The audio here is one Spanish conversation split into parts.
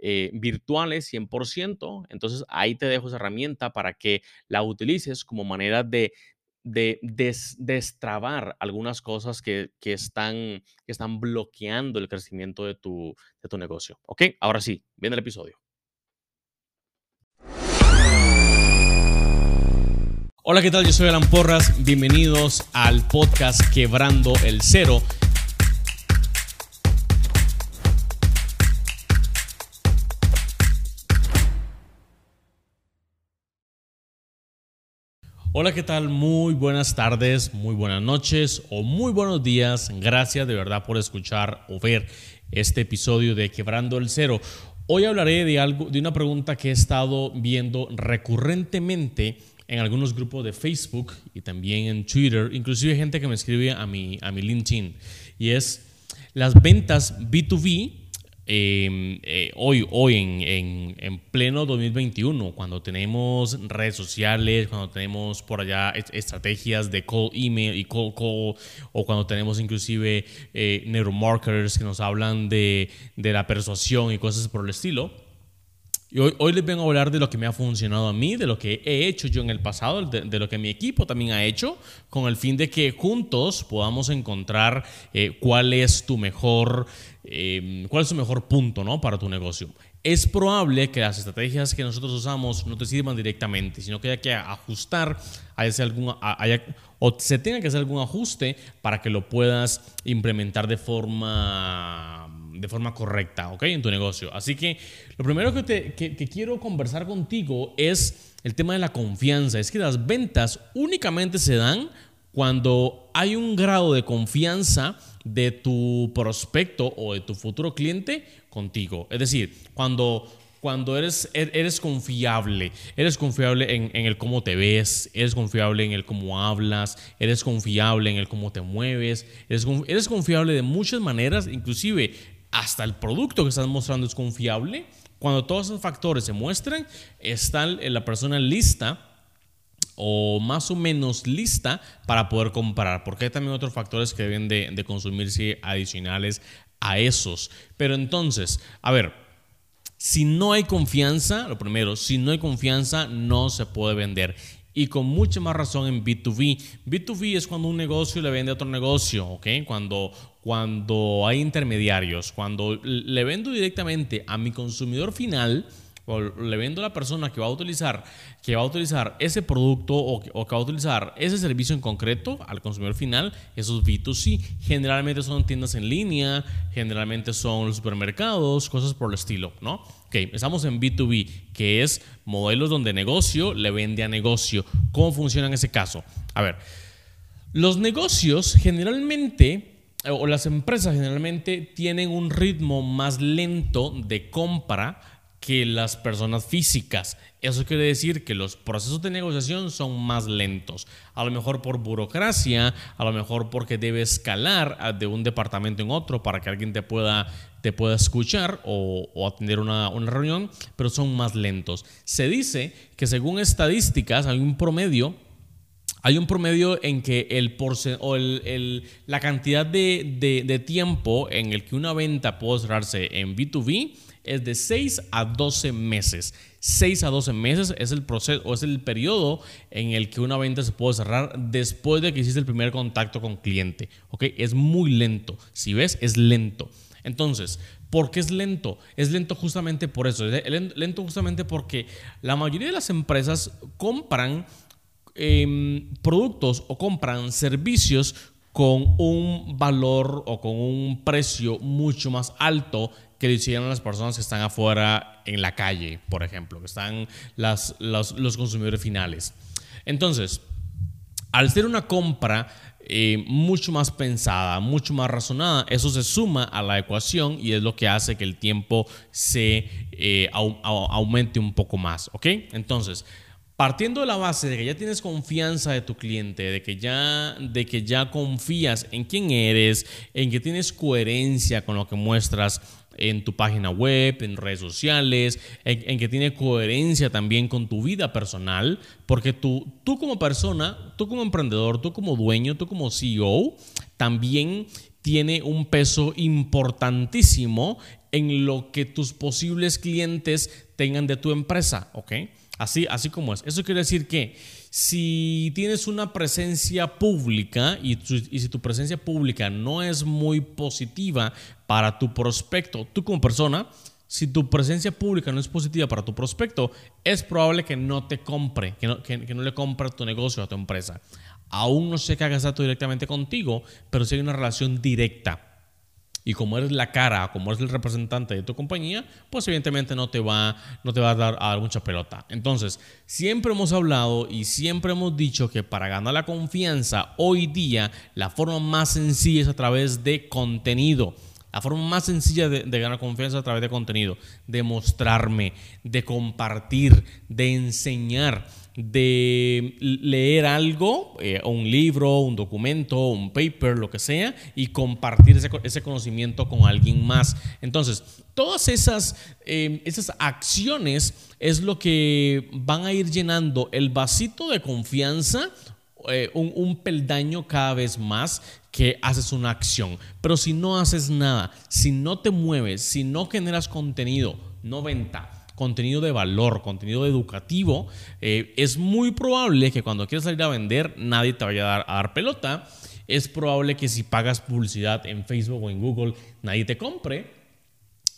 eh, virtuales 100%. Entonces ahí te dejo esa herramienta para que la utilices como manera de, de destrabar algunas cosas que, que, están, están bloqueando el crecimiento de tu, de tu negocio. ¿Ok? Ahora sí, viene el episodio. Hola, ¿qué tal? Yo soy Alan Porras. Bienvenidos al podcast Quebrando el Cero. Hola, ¿qué tal? Muy buenas tardes, muy buenas noches o muy buenos días. Gracias de verdad por escuchar o ver este episodio de Quebrando el Cero. Hoy hablaré de algo, de una pregunta que he estado viendo recurrentemente en algunos grupos de Facebook y también en Twitter, inclusive gente que me escribe a mi, a mi LinkedIn, y es las ventas B2B Em, eh, hoy, hoy en, en, pleno 2021, cuando tenemos redes sociales, cuando tenemos por allá estrategias de call email y call call, o cuando tenemos inclusive eh, neuromarketers que nos hablan de, de la persuasión y cosas por el estilo, y hoy, hoy, les vengo a hablar de lo que me ha funcionado a mí, de lo que he hecho yo en el pasado, de, lo que mi equipo también ha hecho, con el fin de que juntos podamos encontrar eh, cuál es tu mejor, eh, cuál es tu mejor punto ¿no? para tu negocio es probable que las estrategias que nosotros usamos no te sirvan directamente, sino que haya que ajustar, haya algún, haya, o se tenga que hacer algún ajuste para que lo puedas implementar de forma, de forma correcta ¿ok? en tu negocio. Así que lo primero que, te, quiero conversar contigo es el tema de la confianza. Es que las ventas únicamente se dan cuando hay un grado de confianza de tu prospecto o de tu futuro cliente contigo. Es decir, cuando, cuando eres, er, eres confiable, eres confiable en, el cómo te ves, eres confiable en el cómo hablas, eres confiable en el cómo te mueves, eres, eres confiable de muchas maneras, inclusive hasta el producto que estás mostrando es confiable. Cuando todos esos factores se muestran, está la persona lista o más o menos lista para poder comparar, porque hay también otros factores que deben de, de consumirse adicionales a esos. Pero entonces, a ver, si no hay confianza, lo primero, si no hay confianza, no se puede vender. Y con mucha más razón en B2B. B2B es cuando un negocio le vende a otro negocio, ¿ok? Cuando, cuando hay intermediarios, cuando le vendo directamente a mi consumidor final, o le vendo a la persona que va a utilizar, que va a utilizar ese producto o que, va a utilizar ese servicio en concreto al consumidor final, esos B2C. Generalmente son tiendas en línea, generalmente son los supermercados, cosas por el estilo, ¿no? Ok, estamos en B2B, que es modelos donde negocio le vende a negocio. ¿Cómo funciona en ese caso? A ver, los negocios generalmente o las empresas generalmente tienen un ritmo más lento de compra que las personas físicas. Eso quiere decir que los procesos de negociación son más lentos. A lo mejor por burocracia, a lo mejor porque debe escalar de un departamento en otro para que alguien te pueda, te pueda escuchar o, atender una, una reunión, pero son más lentos. Se dice que según estadísticas hay un promedio hay un promedio en que el, o la cantidad de, de, tiempo en el que una venta puede cerrarse en B2B es de 6 a 12 meses. 6 a 12 meses es el proceso o es el periodo en el que una venta se puede cerrar después de que hiciste el primer contacto con cliente. ¿ok? Es muy lento. Si ves, es lento. Entonces, ¿por qué es lento? Es lento justamente por eso. Es lento justamente porque la mayoría de las empresas compran em, productos o compran servicios con un valor o con un precio mucho más alto que lo hicieron las personas que están afuera en la calle, por ejemplo, que están las, los, consumidores finales. Entonces, al ser una compra eh, mucho más pensada, mucho más razonada, eso se suma a la ecuación y es lo que hace que el tiempo se eh, aumente un poco más, ¿ok? Entonces, partiendo de la base de que ya tienes confianza de tu cliente, de que ya, de que ya confías en quién eres, en que tienes coherencia con lo que muestras en tu página web, en redes sociales, en, que tiene coherencia también con tu vida personal, porque tú, tú como persona, tú como emprendedor, tú como dueño, tú como CEO, también tiene un peso importantísimo en lo que tus posibles clientes tengan de tu empresa, ¿ok? Así, así como es. Eso quiere decir que si tienes una presencia pública y, si tu presencia pública no es muy positiva para tu prospecto, tú como persona, si tu presencia pública no es positiva para tu prospecto, es probable que no te compre, que no, que, no le compre tu negocio a tu empresa. Aún no sé que haga esto directamente contigo, pero si hay una relación directa y como eres la cara, como eres el representante de tu compañía, pues evidentemente no te va, no te va a, dar, a dar mucha pelota. Entonces, siempre hemos hablado y siempre hemos dicho que para ganar la confianza hoy día, la forma más sencilla es a través de contenido. La forma más sencilla de, ganar confianza a través de contenido, de mostrarme, de compartir, de enseñar, de leer algo, eh, un libro, un documento, un paper, lo que sea, y compartir ese, conocimiento con alguien más. Entonces, todas esas, em, esas acciones es lo que van a ir llenando el vasito de confianza eh, un, peldaño cada vez más que haces una acción. Pero si no haces nada, si no te mueves, si no generas contenido, no venta, contenido de valor, contenido educativo, eh, es muy probable que cuando quieras salir a vender nadie te vaya a dar, a dar pelota. Es probable que si pagas publicidad en Facebook o en Google nadie te compre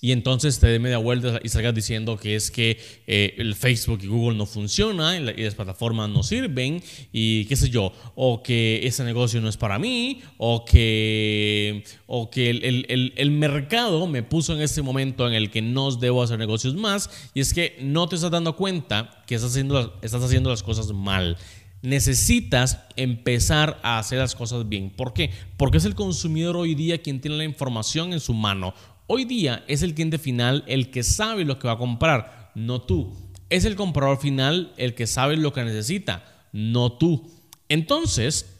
y entonces te dé media vuelta y salgas diciendo que es que eh, el Facebook y Google no funcionan y, las plataformas no sirven y qué sé yo, o que ese negocio no es para mí, o que, o que el, mercado me puso en este momento en el que no debo hacer negocios más y es que no te estás dando cuenta que estás haciendo, estás haciendo las cosas mal necesitas empezar a hacer las cosas bien. ¿Por qué? Porque es el consumidor hoy día quien tiene la información en su mano. Hoy día es el cliente final el que sabe lo que va a comprar, no tú. Es el comprador final el que sabe lo que necesita, no tú. Entonces,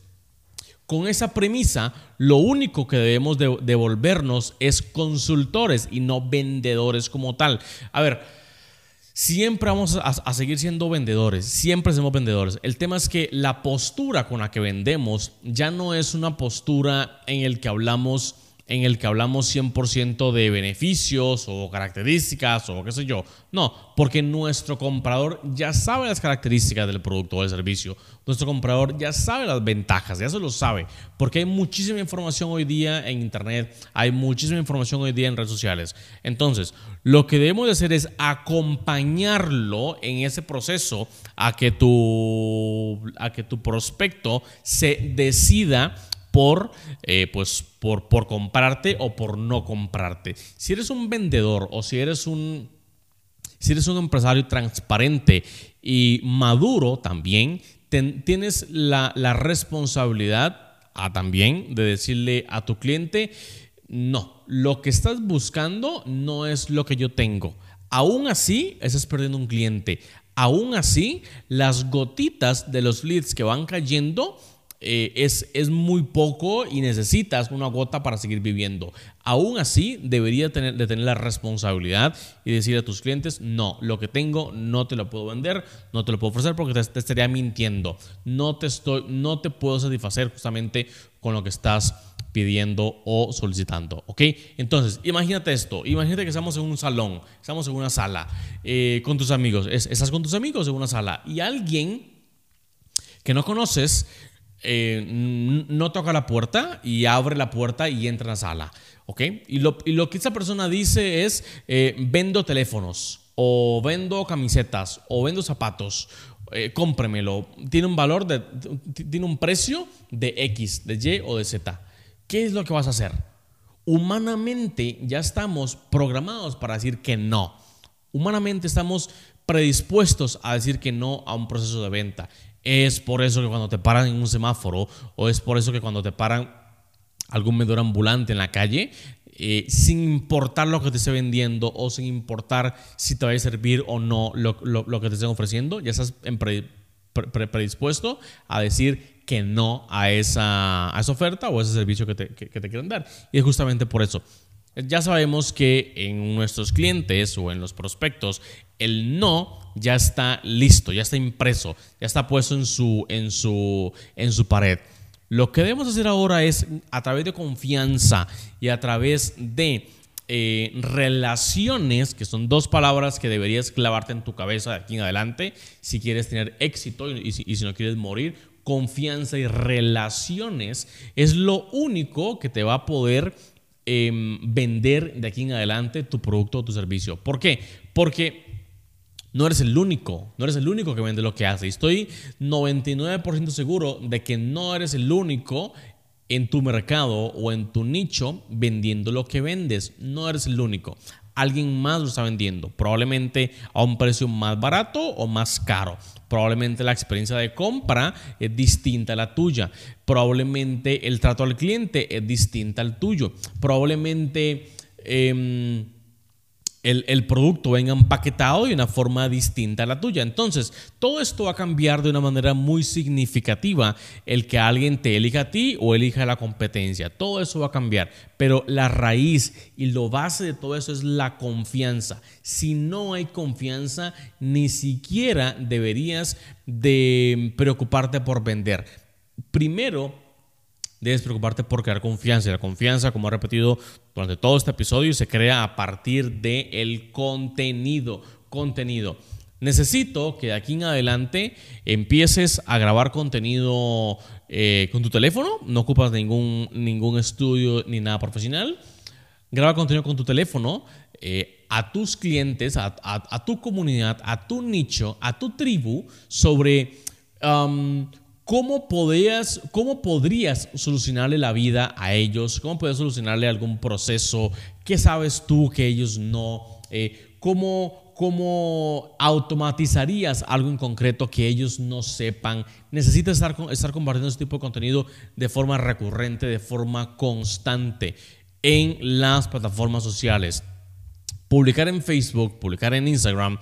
con esa premisa, lo único que debemos devolvernos es consultores y no vendedores como tal. A ver, siempre vamos a, a, seguir siendo vendedores, siempre somos vendedores. El tema es que la postura con la que vendemos ya no es una postura en el que hablamos en el que hablamos 100% de beneficios o características o qué sé yo. No, porque nuestro comprador ya sabe las características del producto o del servicio. Nuestro comprador ya sabe las ventajas, ya se lo sabe. Porque hay muchísima información hoy día en Internet, hay muchísima información hoy día en redes sociales. Entonces, lo que debemos de hacer es acompañarlo en ese proceso a que tu, a que tu prospecto se decida por, eh, pues, por, por comprarte o por no comprarte. Si eres un vendedor o si eres un, si eres un empresario transparente y maduro también, tienes la, la responsabilidad a, también de decirle a tu cliente, no, lo que estás buscando no es lo que yo tengo. Aún así, estás perdiendo un cliente. Aún así, las gotitas de los leads que van cayendo eh, es, es muy poco y necesitas una gota para seguir viviendo. Aún así, deberías tener, de tener la responsabilidad y decir a tus clientes, no, lo que tengo no te lo puedo vender, no te lo puedo ofrecer porque te, estaría mintiendo. No te, estoy, no te puedo satisfacer justamente con lo que estás pidiendo o solicitando, ¿ok? Entonces, imagínate esto, imagínate que estamos en un salón, estamos en una sala eh, con tus amigos, estás con tus amigos en una sala y alguien que no conoces eh, no toca la puerta y abre la puerta y entra a la sala. ¿Ok? Y lo, que esa persona dice es, eh, vendo teléfonos o vendo camisetas o vendo zapatos. Eh, cómpremelo. Tiene un valor de, tiene un precio de X, de Y o de Z. ¿Qué es lo que vas a hacer? Humanamente ya estamos programados para decir que no. Humanamente estamos predispuestos a decir que no a un proceso de venta. Es por eso que cuando te paran en un semáforo o es por eso que cuando te paran algún vendedor ambulante en la calle, eh, sin importar lo que te esté vendiendo o sin importar si te va a servir o no lo, que te estén ofreciendo, ya estás predispuesto a decir que no a esa, esa oferta o a ese servicio que te, que te quieren dar. Y es justamente por eso. Ya sabemos que en nuestros clientes o en los prospectos el no ya está listo, ya está impreso, ya está puesto en su, en su, en su pared. Lo que debemos hacer ahora es a través de confianza y a través de eh, relaciones, que son dos palabras que deberías clavarte en tu cabeza de aquí en adelante si quieres tener éxito y, si, no quieres morir, confianza y relaciones es lo único que te va a poder Em, vender de aquí en adelante tu producto o tu servicio. ¿Por qué? Porque no eres el único, no eres el único que vende lo que hace. Estoy 99% seguro de que no eres el único en tu mercado o en tu nicho vendiendo lo que vendes. No eres el único alguien más lo está vendiendo, probablemente a un precio más barato o más caro. Probablemente la experiencia de compra es distinta a la tuya. Probablemente el trato al cliente es distinta al tuyo. Probablemente... Em, el, producto venga empaquetado de una forma distinta a la tuya. Entonces, todo esto va a cambiar de una manera muy significativa el que alguien te elija a ti o elija la competencia. Todo eso va a cambiar, pero la raíz y lo base de todo eso es la confianza. Si no hay confianza, ni siquiera deberías de preocuparte por vender. Primero, debes preocuparte por crear confianza. Y la confianza, como he repetido durante todo este episodio, se crea a partir del el contenido. Contenido. Necesito que de aquí en adelante empieces a grabar contenido eh, con tu teléfono. No ocupas ningún, ningún estudio ni nada profesional. Graba contenido con tu teléfono eh, a tus clientes, a, tu comunidad, a tu nicho, a tu tribu sobre um, ¿Cómo, podrías, ¿Cómo podrías solucionarle la vida a ellos? ¿Cómo podrías solucionarle algún proceso? ¿Qué sabes tú que ellos no? Eh, ¿cómo, ¿Cómo automatizarías algo en concreto que ellos no sepan? Necesitas estar, estar compartiendo este tipo de contenido de forma recurrente, de forma constante en las plataformas sociales. Publicar en Facebook, publicar en Instagram,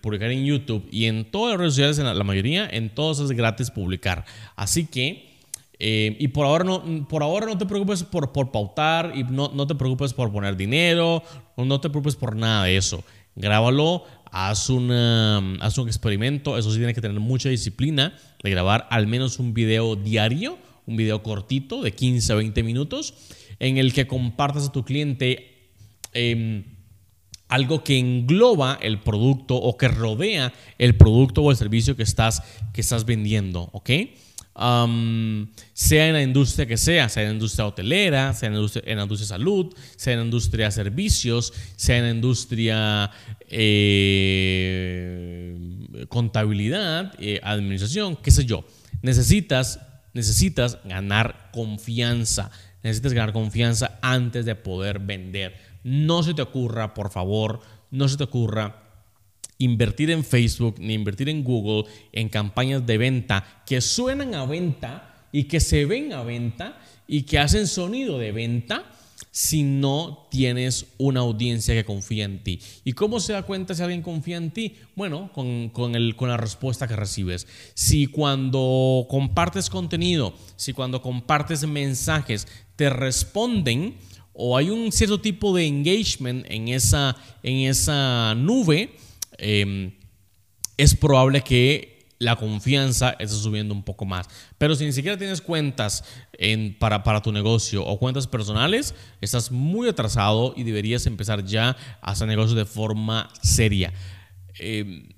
publicar en YouTube y en todas las redes sociales, en la, mayoría, en todas es gratis publicar. Así que, eh, y por ahora, no, por ahora no te preocupes por, por pautar y no, no te preocupes por poner dinero, no te preocupes por nada de eso. Grábalo, haz, una, haz un experimento, eso sí tiene que tener mucha disciplina de grabar al menos un video diario, un video cortito de 15 a 20 minutos en el que compartas a tu cliente em, algo que engloba el producto o que rodea el producto o el servicio que estás, que estás vendiendo, ¿ok? sea en la industria que sea, sea en la industria hotelera, sea en la industria, en la industria salud, sea en la industria servicios, sea en la industria eh, contabilidad, eh, administración, qué sé yo. Necesitas, necesitas ganar confianza. Necesitas ganar confianza antes de poder vender. No se te ocurra, por favor, no se te ocurra invertir en Facebook ni invertir en Google en campañas de venta que suenan a venta y que se ven a venta y que hacen sonido de venta si no tienes una audiencia que confía en ti. ¿Y cómo se da cuenta si alguien confía en ti? Bueno, con, con, el, con la respuesta que recibes. Si cuando compartes contenido, si cuando compartes mensajes te responden o hay un cierto tipo de engagement en esa, en esa nube, Em, es probable que la confianza esté subiendo un poco más. Pero si ni siquiera tienes cuentas para, para, tu negocio o cuentas personales, estás muy atrasado y deberías empezar ya a hacer negocios de forma seria. Em,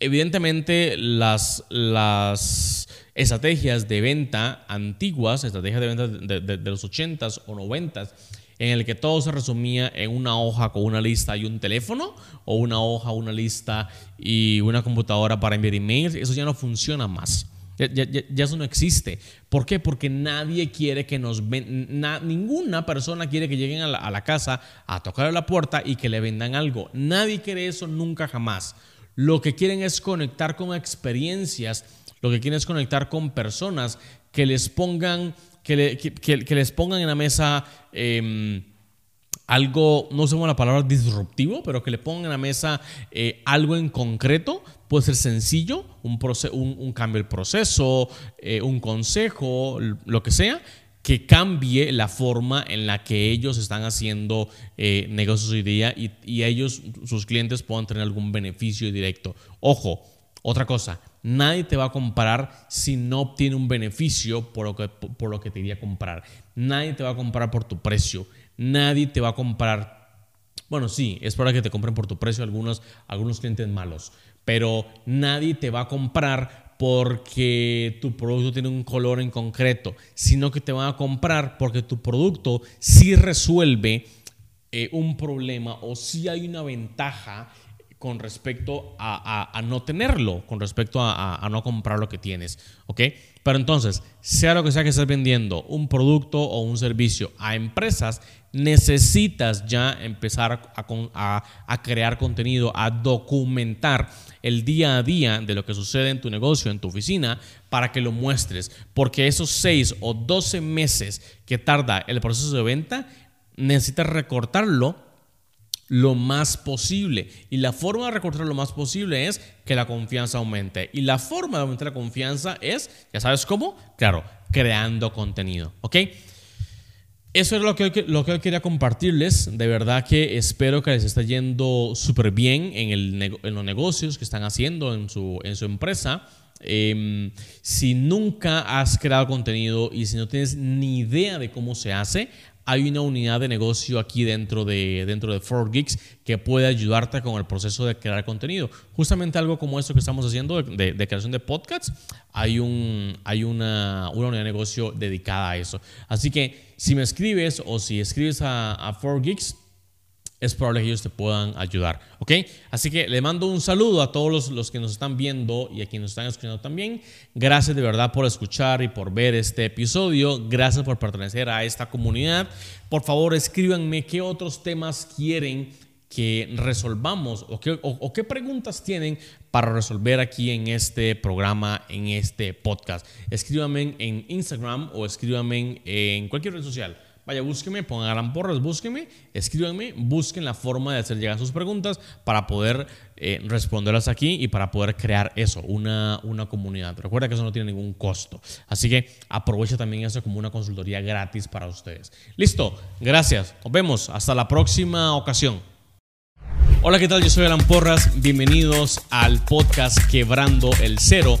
evidentemente, las, las estrategias de venta antiguas, estrategias de venta de, de los 80s o 90s, en el que todo se resumía en una hoja con una lista y un teléfono, o una hoja, una lista y una computadora para enviar emails, eso ya no funciona más. Ya, eso no existe. ¿Por qué? Porque nadie quiere que nos vendan, ninguna persona quiere que lleguen a la, a la casa a tocar la puerta y que le vendan algo. Nadie quiere eso nunca jamás. Lo que quieren es conectar con experiencias, lo que quieren es conectar con personas que les pongan que, les pongan en la mesa em, algo, no sé cómo la palabra disruptivo, pero que le pongan en la mesa eh, algo en concreto. Puede ser sencillo, un, un, cambio del proceso, eh, un consejo, lo que sea, que cambie la forma en la que ellos están haciendo eh, negocios hoy día y, y ellos, sus clientes, puedan tener algún beneficio directo. Ojo, otra cosa, Nadie te va a comprar si no obtiene un beneficio por lo, que, por lo que te iría a comprar. Nadie te va a comprar por tu precio. Nadie te va a comprar. Bueno, sí, es para que te compren por tu precio algunos, algunos clientes malos. Pero nadie te va a comprar porque tu producto tiene un color en concreto, sino que te van a comprar porque tu producto sí resuelve eh, un problema o sí hay una ventaja con respecto a, no tenerlo, con respecto a, no comprar lo que tienes, ¿ok? Pero entonces, sea lo que sea que estés vendiendo, un producto o un servicio a empresas, necesitas ya empezar a, crear contenido, a documentar el día a día de lo que sucede en tu negocio, en tu oficina, para que lo muestres. Porque esos 6 o 12 meses que tarda el proceso de venta, necesitas recortarlo lo más posible. Y la forma de recortar lo más posible es que la confianza aumente. Y la forma de aumentar la confianza es, ya sabes cómo, claro, creando contenido. ¿Ok? Eso es lo que, lo que hoy quería compartirles. De verdad que espero que les esté yendo súper bien en, el, en, los negocios que están haciendo en su, en su empresa. Em, si nunca has creado contenido y si no tienes ni idea de cómo se hace, hay una unidad de negocio aquí dentro de, dentro de 4Geeks que puede ayudarte con el proceso de crear contenido. Justamente algo como esto que estamos haciendo de, creación de podcasts, hay, un, hay una, una, unidad de negocio dedicada a eso. Así que si me escribes o si escribes a, a 4Geeks, es probable que ellos te puedan ayudar. ¿Ok? Así que le mando un saludo a todos los, que nos están viendo y a quienes nos están escuchando también. Gracias de verdad por escuchar y por ver este episodio. Gracias por pertenecer a esta comunidad. Por favor, escríbanme qué otros temas quieren que resolvamos o qué, o qué preguntas tienen para resolver aquí en este programa, en este podcast. Escríbanme en Instagram o escríbanme en cualquier red social. Vaya, búsqueme, pongan Porras, búsquenme, escríbanme, busquen la forma de hacer llegar sus preguntas para poder eh, responderlas aquí y para poder crear eso, una, una comunidad. Recuerda que eso no tiene ningún costo. Así que aprovecha también eso como una consultoría gratis para ustedes. Listo, gracias. Nos vemos. Hasta la próxima ocasión. Hola, ¿qué tal? Yo soy Alan Porras. Bienvenidos al podcast Quebrando el Cero.